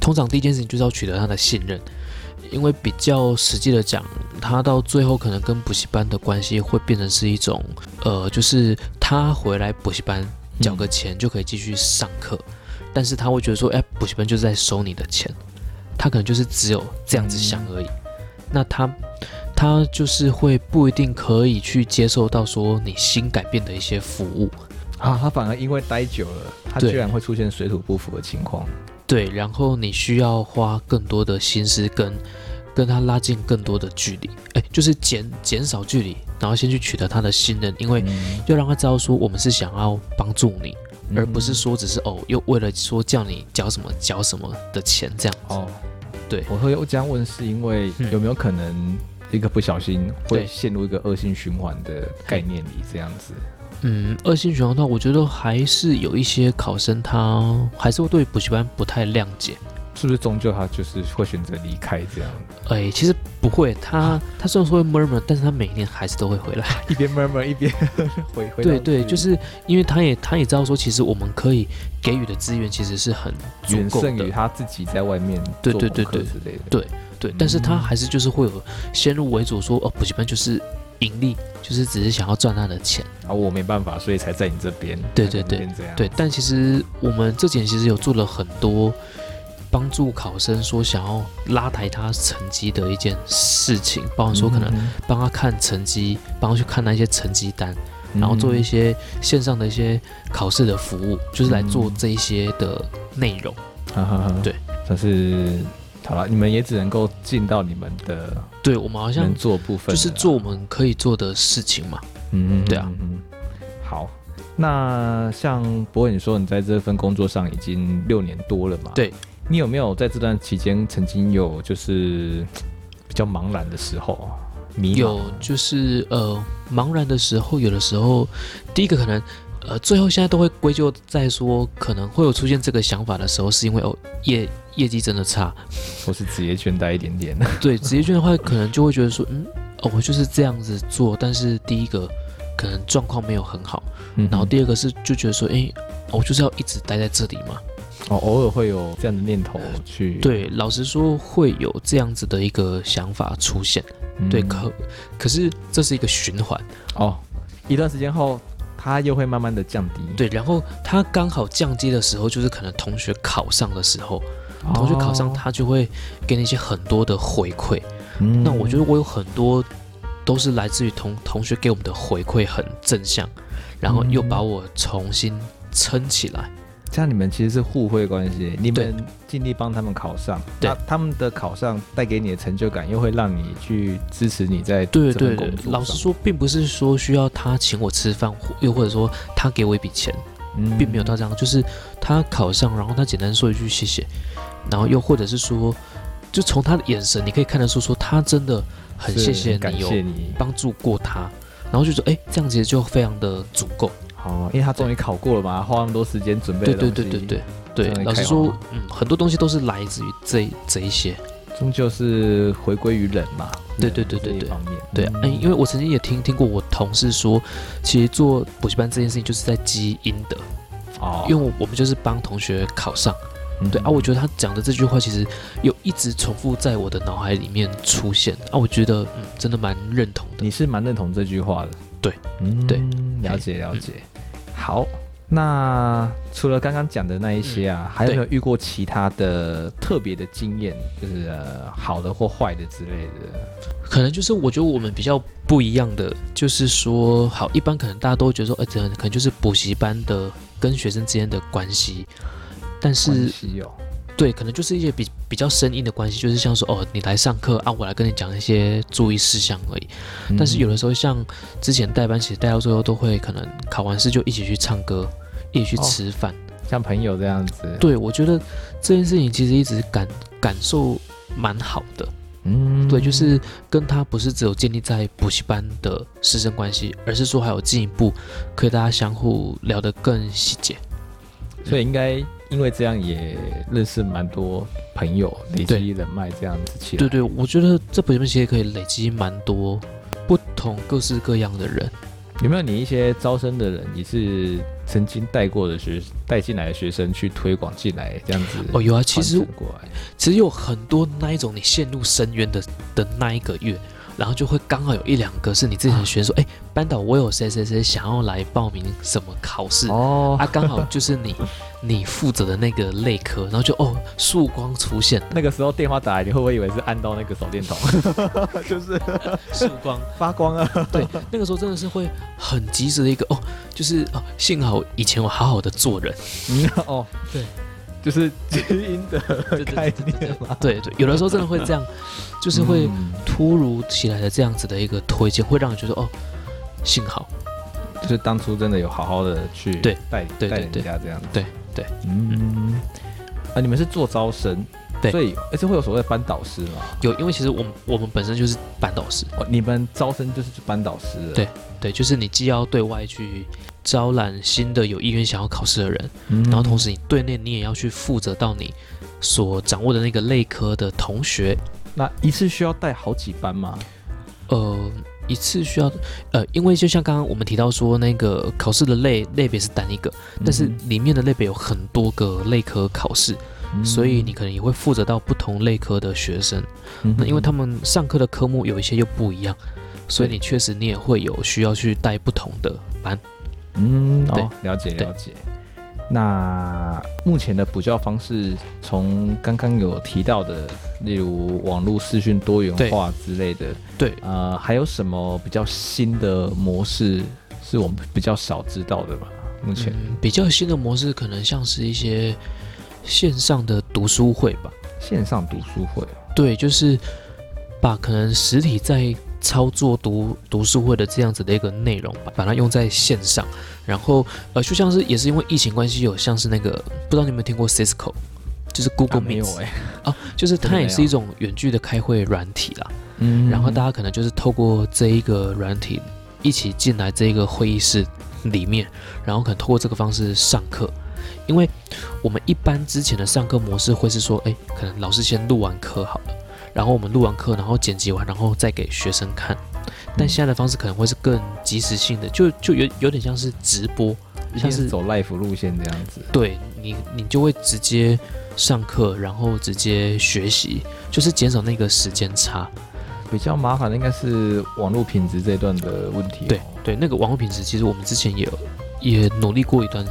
通常第一件事情就是要取得他的信任，因为比较实际的讲，他到最后可能跟补习班的关系会变成是一种，呃，就是他回来补习班缴个钱就可以继续上课，但是他会觉得说，哎，补习班就是在收你的钱，他可能就是只有这样子想而已。那他他就是会不一定可以去接受到说你新改变的一些服务，啊，他反而因为待久了，他居然会出现水土不服的情况。对，然后你需要花更多的心思跟跟他拉近更多的距离，哎，就是减减少距离，然后先去取得他的信任，因为嗯。要让他知道说我们是想要帮助你，而不是嗯说只是哦，又为了说叫你交什么交什么的钱这样子。哦，对。我会这样问，是因为嗯。有没有可能一个不小心会陷入一个恶性循环的概念里，这样子？嗯，恶性循环的话，我觉得还是有一些考生他还是会对补习班不太谅解。是不是终究他就是会选择离开这样？哎，其实不会，他他虽然说会 murmur，但是他每年还是都会回来。一边 murmur 一边 回回对对，就是因为他也他也知道说，其实我们可以给予的资源其实是很足够远胜于的，他自己在外面对对对对之类的。对，但是他嗯还是就是会有先入为主说，哦，补习班就是盈利，就是只是想要赚他的钱，然后我没办法，所以才在你这边。对对对这样。对。但其实我们这几年其实有做了很多帮助考生说想要拉抬他成绩的一件事情，包括说可能嗯帮他看成绩，帮他去看那些成绩单，然后做一嗯些线上的一些考试的服务，就是来做嗯这一些的内容。哈哈哈对，但是好了，你们也只能够尽到你们的对我们好像能做部分，就是做我，们可以做的事情嘛。嗯对啊，好。那像博文，你说你在这份工作上已经六年多了嘛？对，你有没有在这段期间曾经有就是 比较茫然的时候？迷茫有就是呃茫然的时候，有的时候第一个可能呃最后现在都会归咎在说可能会有出现这个想法的时候，是因为哦业业绩真的差，或是职业倦怠一点点？对职业倦的话，可能就会觉得说嗯哦我就是这样子做，但是第一个可能状况没有很好，嗯然后第二个是就觉得说诶，我就是要一直待在这里嘛。哦，偶尔会有这样的念头去，对，老实说会有这样子的一个想法出现。嗯对，可可是这是一个循环。哦，一段时间后，它又会慢慢的降低。对，然后他刚好降低的时候，就是可能同学考上的时候，哦，同学考上他就会给你一些很多的回馈。嗯那我觉得我有很多都是来自于同同学给我们的回馈很正向，然后又把我重新撑起来。这样你们其实是互惠关系，你们尽力帮他们考上，对。那他们的考上带给你的成就感，又会让你去支持你在对对对老实说，并不是说需要他请我吃饭，或又或者说他给我一笔钱，嗯。并没有到这样，就是他考上，然后他简单说一句谢谢，然后又或者是说，就从他的眼神，你可以看得出说他真的很谢谢你有谢你。帮助过他，然后就说，哎，这样其实就非常的足够。哦，因为他终于考过了嘛，花那么多时间准备对对对对对对，老实说嗯，很多东西都是来自于这这一些。终究是回归于人嘛，对对对对对。方面，对，嗯。嗯，因为我曾经也听听过我同事说，其实做补习班这件事情就是在积阴德，哦，因为我们就是帮同学考上。嗯。对啊，我觉得他讲的这句话其实有一直重复在我的脑海里面出现啊，我觉得嗯，真的蛮认同的。你是蛮认同这句话的，对，嗯，对，了解了解。好，那除了刚刚讲的那一些啊，还有没有遇过其他的特别的经验，就是呃好的或坏的之类的？可能就是我觉得我们比较不一样的，就是说，好，一般可能大家都会觉得说，呃，这可能就是补习班的跟学生之间的关系，但是对，可能就是一些比比较生硬的关系，就是像说，哦，你来上课啊，我来跟你讲一些注意事项而已。但是有的时候，像之前代班，其实带到最后都会可能考完试就一起去唱歌，一起去哦吃饭。像朋友这样子，，对我觉得这件事情其实一直感感受蛮好的。嗯对，就是跟他不是只有建立在补习班的师生关系，而是说还有进一步可以大家相互聊得更细节。所以应该因为这样也认识蛮多朋友，累积人脉这样子起来。对对，我觉得这补习班其实可以累积蛮多不同各式各样的人。有没有你一些招生的人，你是曾经带过的学带进来的学生去推广进来这样子？哦，有啊，其实其实有很多那一种你陷入深渊的的那一个月，然后就会刚好有一两个是你之前学说，哎、班导我有谁谁谁想要来报名什么考试，哦。啊，刚好就是你 你负责的那个类科，然后就哦曙光出现，那个时候电话打来，你会不会以为是按到那个手电筒，就是。曙光，发光啊？对，那个时候真的是会很及时的一个哦，就是哦，幸好以前我好好的做人，嗯哦，对，就是基因的概念嘛，对对，有的时候真的会这样，就是会嗯。突如其来的这样子的一个推荐，会让你觉得哦，幸好。就是当初真的有好好的去对带带人家这样。子，对对，嗯，啊，你们是做招生，对。所以而且会有所谓的班导师嘛？有，因为其实我们我们本身就是班导师，哦，你们招生就是班导师了，对对，就是你既要对外去招揽新的有意愿想要考试的人，嗯，然后同时你对内你也要去负责到你所掌握的那个类科的同学，那一次需要带好几班吗？呃，一次需要呃，因为就像刚刚我们提到说，那个考试的类类别是单一个，但是里面的类别有很多个类科考试，嗯所以你可能也会负责到不同类科的学生。那因为他们上课的科目有一些又不一样，所以你确实你也会有需要去带不同的班。嗯，对哦，了解了解。那目前的补教方式，从刚刚有提到的，例如网络视讯多元化之类的，对，呃，还有什么比较新的模式是我们比较少知道的吗？目前，嗯，比较新的模式可能像是一些线上的读书会吧。线上读书会，对，就是把可能实体在操作读读书会的这样子的一个内容吧，把它用在线上。然后呃，就像是也是因为疫情关系，有像是那个不知道你有没有听过 Cisco，就是 Google Meet 哎、啊，就是它也是一种远距的开会软体啦。嗯然后大家可能就是透过这一个软体一起进来这一个会议室里面，然后可能透过这个方式上课。因为我们一般之前的上课模式会是说，哎，可能老师先录完课好了，然后我们录完课，然后剪辑完，然后再给学生看。但现在的方式可能会是更及时性的，就就有有点像是直播，像是走 life 路线这样子，对你，你就会直接上课，然后直接学习，就是减少那个时间差。比较麻烦的应该是网络品质这一段的问题、哦。对对，那个网络品质，其实我们之前也也努力过一段，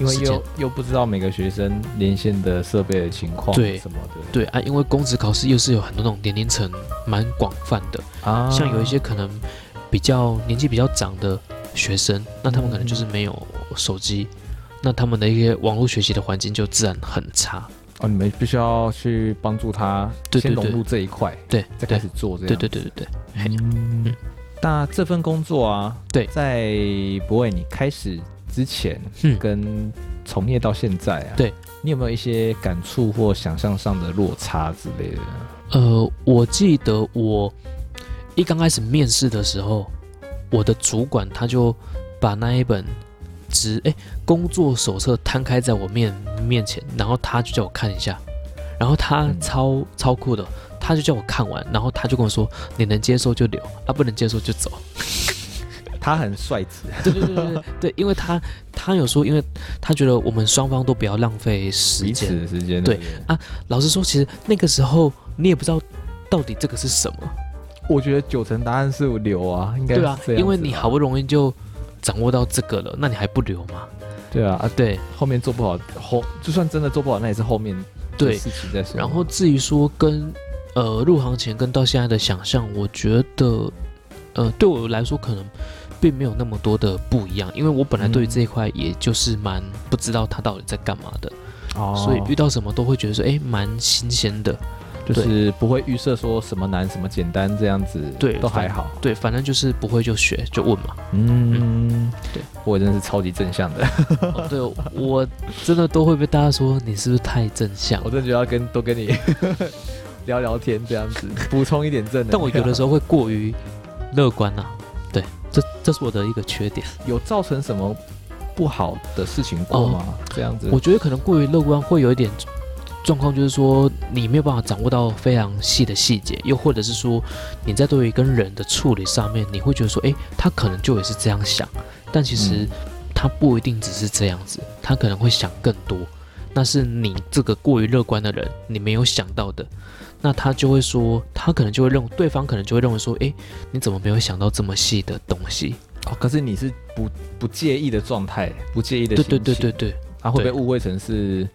因为又又不知道每个学生连线的设备的情况对什么的，对啊，因为公职考试又是有很多那种年龄层蛮广泛的，啊。像有一些可能比较年纪比较长的学生，那他们可能就是没有手机，那他们的一些网络学习的环境就自然很差。哦，你们必须要去帮助他先对对对融入这一块，对，再开始做这样。对对对对对，嗯嗯，那这份工作啊，对。在博伟你开始之前嗯跟从业到现在啊，对你有没有一些感触或想象上的落差之类的？呃，我记得我一刚开始面试的时候，我的主管他就把那一本职哎工作手册摊开在我面面前，然后他就叫我看一下，然后他嗯超、超酷的，他就叫我看完，然后他就跟我说，你能接受就留，啊不能接受就走。他很率直，对对对对，因为他他有说，因为他觉得我们双方都不要浪费时间。时间。对啊老实说，其实那个时候你也不知道到底这个是什么。我觉得九成答案是留啊，应该对啊，因为你好不容易就掌握到这个了，那你还不留吗？对啊啊，对后面做不好，后就算真的做不好，那也是后面对，事情再说。然后至于说跟呃入行前跟到现在的想象，我觉得呃对我来说可能并没有那么多的不一样，因为我本来对于这一块也就是蛮不知道他到底在干嘛的，哦所以遇到什么都会觉得说哎蛮新鲜的，就是不会预设说什么难什么简单这样子，对都还好。对，反正就是不会就学就问嘛。嗯，对，我真的是超级正向的，哦、对我真的都会被大家说你是不是太正向我？真的觉得要跟多跟你 聊聊天这样子，补充一点正能量。但我有的时候会过于乐观呐、对，这这是我的一个缺点。有造成什么不好的事情过吗？这样子，我觉得可能过于乐观会有一点状况，就是说你没有办法掌握到非常细的细节，又或者是说你在对于跟人的处理上面，你会觉得说，诶，他可能就也是这样想，但其实嗯他不一定只是这样子，他可能会想更多。那是你这个过于乐观的人，你没有想到的，那他就会说，他可能就会认，对方可能就会认为说，诶，你怎么没有想到这么细的东西？哦，可是你是不不介意的状态，不介意的对对对对对，他会被对误会成是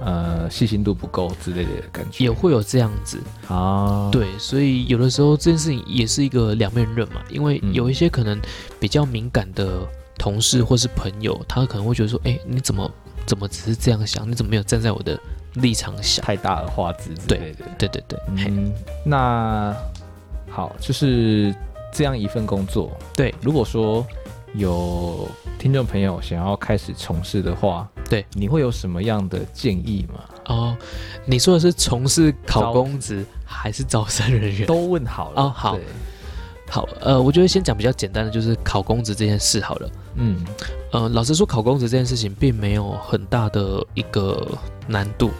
呃细心度不够之类的感觉，也会有这样子。啊，，对，所以有的时候这件事情也是一个两面刃嘛，因为嗯。有一些可能比较敏感的同事或是朋友，他可能会觉得说，哎，你怎么怎么只是这样想？你怎么没有站在我的立场想？太大而化之之类的。对对对，嘿嗯，那好，就是这样一份工作。对，如果说有听众朋友想要开始从事的话，对，你会有什么样的建议吗？哦，你说的是从事考公职还是招生人员？都问好了哦好好，呃，我觉得先讲比较简单的，就是考公职这件事好了。嗯，呃，老实说，考公职这件事情并没有很大的一个难度，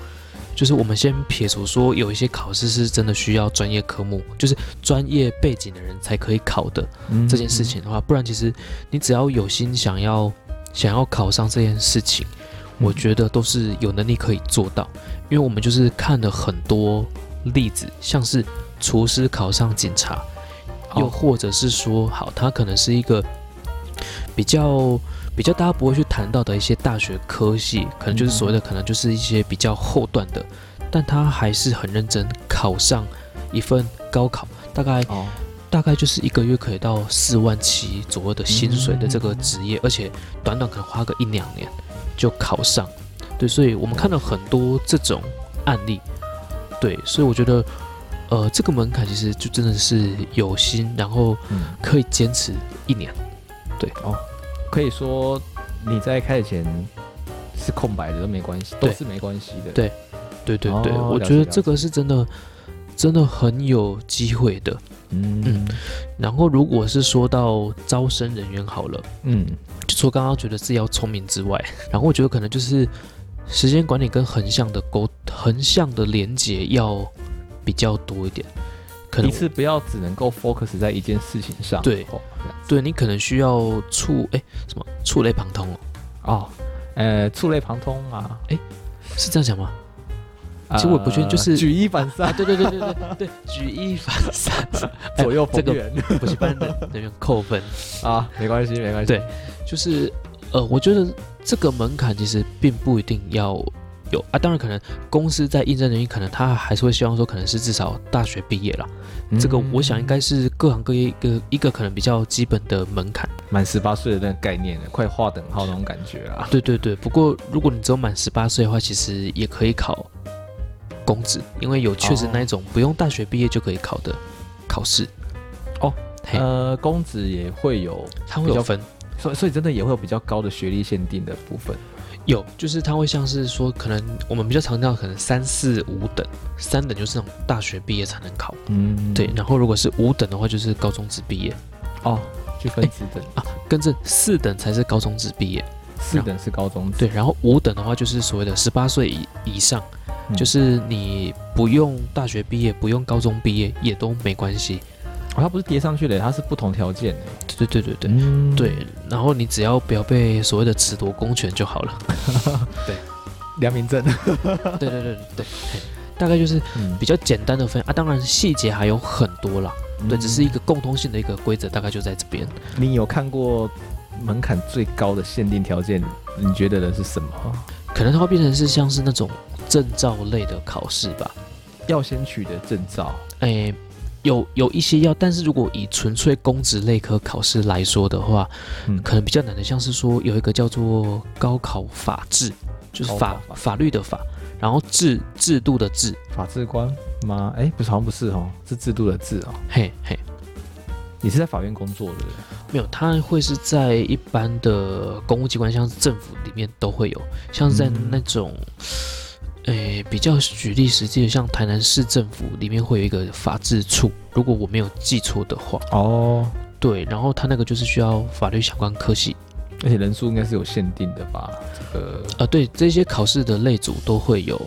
就是我们先撇除说有一些考试是真的需要专业科目，就是专业背景的人才可以考的嗯。这件事，情的话，不然其实你只要有心想要想要考上这件事情，我觉得都是有能力可以做到，因为我们就是看了很多例子，像是厨师考上警察，又哦。或者是说，好，他可能是一个比较比较大家不会去谈到的一些大学科系，可能就是所谓的可能就是一些比较后段的，但他还是很认真考上一份高考，大概哦，大概就是一个月可以到四万七左右的薪水的这个职业，而且短短可能花个一两年就考上。对，所以我们看到很多这种案例。对，所以我觉得，呃，这个门槛其实就真的是有心，然后嗯，可以坚持一年。可以说你在开始前是空白的都没关系，都是没关系的。对。对对对，哦我觉得这个是真的，真的很有机会的。嗯。嗯。然后，如果是说到招生人员好了。嗯。就除了刚刚觉得自己要聪明之外，然后我觉得可能就是时间管理跟横向的沟横向的连接要比较多一点，可能一次不要只能够 focus 在一件事情上。对哦对你可能需要触哎什么触类旁通哦，哦，呃，触类旁通啊，哎是这样讲吗？其实我不确定就是呃举一反啊，三，对对对对对对，举一反三，哎 左右这个逢源补习班的人员扣分，啊，没关系，没关系。对就是呃，我觉得这个门槛其实并不一定要有啊。当然，可能公司在应征人员，可能他还是会希望说，可能是至少大学毕业啦。这个我想应该是各行各业一个一个可能比较基本的门槛。满十八岁的那个概念，快划等号那种感觉啊。对对对，不过如果你只有满十八岁的话，其实也可以考公职，因为有确实那一种不用大学毕业就可以考的考试。哦，呃，公职也会有，它会有分，所以所以真的也会有比较高的学历限定的部分。有，就是它会像是说，可能我们比较强调可能三四五等，三等就是那种大学毕业才能考。嗯，对。然后如果是五等的话，就是高中职毕业。哦。去分四等啊，跟着四等才是高中职毕业，四等是高中对，然后五等的话就是所谓的十八岁以以上，就是你不用大学毕业，不用高中毕业也都没关系。哦，它不是叠上去的，它是不同条件的。对对对对对，对。然后你只要不要被所谓的褫夺公权就好了。对，良民证。对对对对，大概就是比较简单的分啊，当然细节还有很多啦。对，只是一个共通性的一个规则，大概就在这边。你有看过门槛最高的限定条件？你觉得的是什么？可能它会变成是像是那种证照类的考试吧？要先取得证照？诶，有有一些要，但是如果以纯粹公职类科考试来说的话，嗯，可能比较难的，像是说有一个叫做高考法制，就是法法律的法。然后制制度的制，法制官吗？哎，不是，好像不是哦，是制度的制哦。嘿嘿，你是在法院工作的？没有，他会是在一般的公务机关，像是政府里面都会有，像是在那种，诶，比较举例实际的，像台南市政府里面会有一个法制处，如果我没有记错的话。哦，对，然后他那个就是需要法律相关科系。而且人数应该是有限定的吧？这个啊，对，这些考试的类组都会有，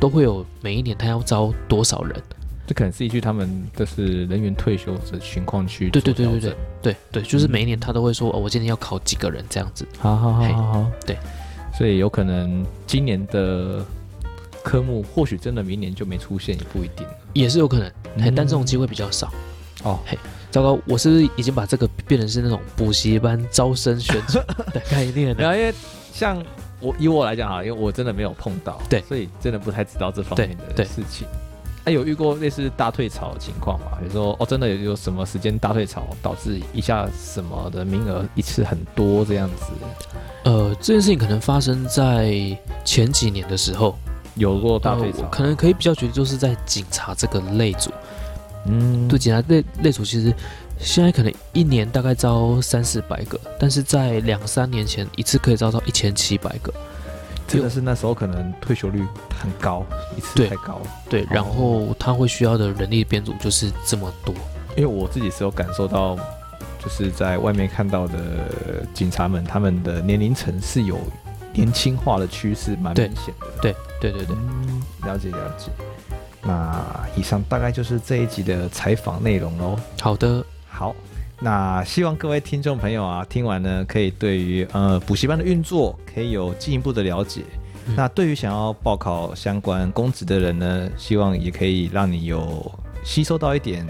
都会有每一年他要招多少人？这可能是依据他们就是人员退休的情况去对对对对对对对，就是每一年他都会说哦，我今年要考几个人这样子。好好好好好，对，所以有可能今年的科目或许真的明年就没出现，也不一定，也是有可能，但这种机会比较少。哦，嘿。糟糕，我是不是已经把这个变成是那种补习班招生宣传 的概念了？因为像我以我来讲哈，因为我真的没有碰到，对，所以真的不太知道这方面的事情。哎，有遇过类似大退潮的情况吗？比如说，哦，真的有有什么时间大退潮，导致一下什么的名额一次很多这样子？呃，这件事情可能发生在前几年的时候，有过大退潮，可能可以比较觉得就是在警察这个类组。嗯，对，警察类类组其实现在可能一年大概招三四百个，但是在两三年前一次可以招到一千七百个，真的是那时候可能退休率很高，一次太高。对，然后他会需要的人力编组就是这么多。因为我自己是有感受到，就是在外面看到的警察们，他们的年龄层是有年轻化的趋势，蛮明显的。对，对，对，对对，了解，了解。那以上大概就是这一集的采访内容喽。好的，好，那希望各位听众朋友啊，听完呢，可以对于呃补习班的运作可以有进一步的了解。那对于想要报考相关公职的人呢，希望也可以让你有吸收到一点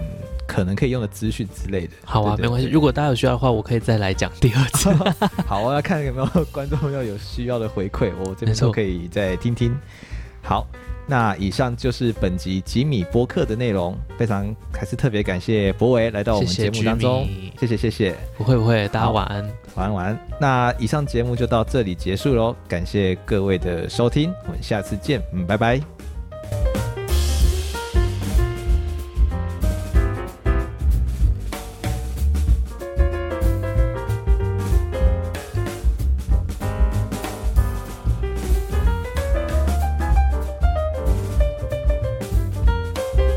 可能可以用的资讯之类的。好啊，没关系。如果大家有需要的话，我可以再来讲第二次。好，我要看有没有观众要有需要的回馈，我这边都可以再听听。好。那以上就是本集吉米播客的内容，非常还是特别感谢博维来到我们节目当中，谢谢谢谢，不会不会，大家晚安晚安晚安。那以上节目就到这里结束喽，感谢各位的收听，我们下次见，嗯，拜拜。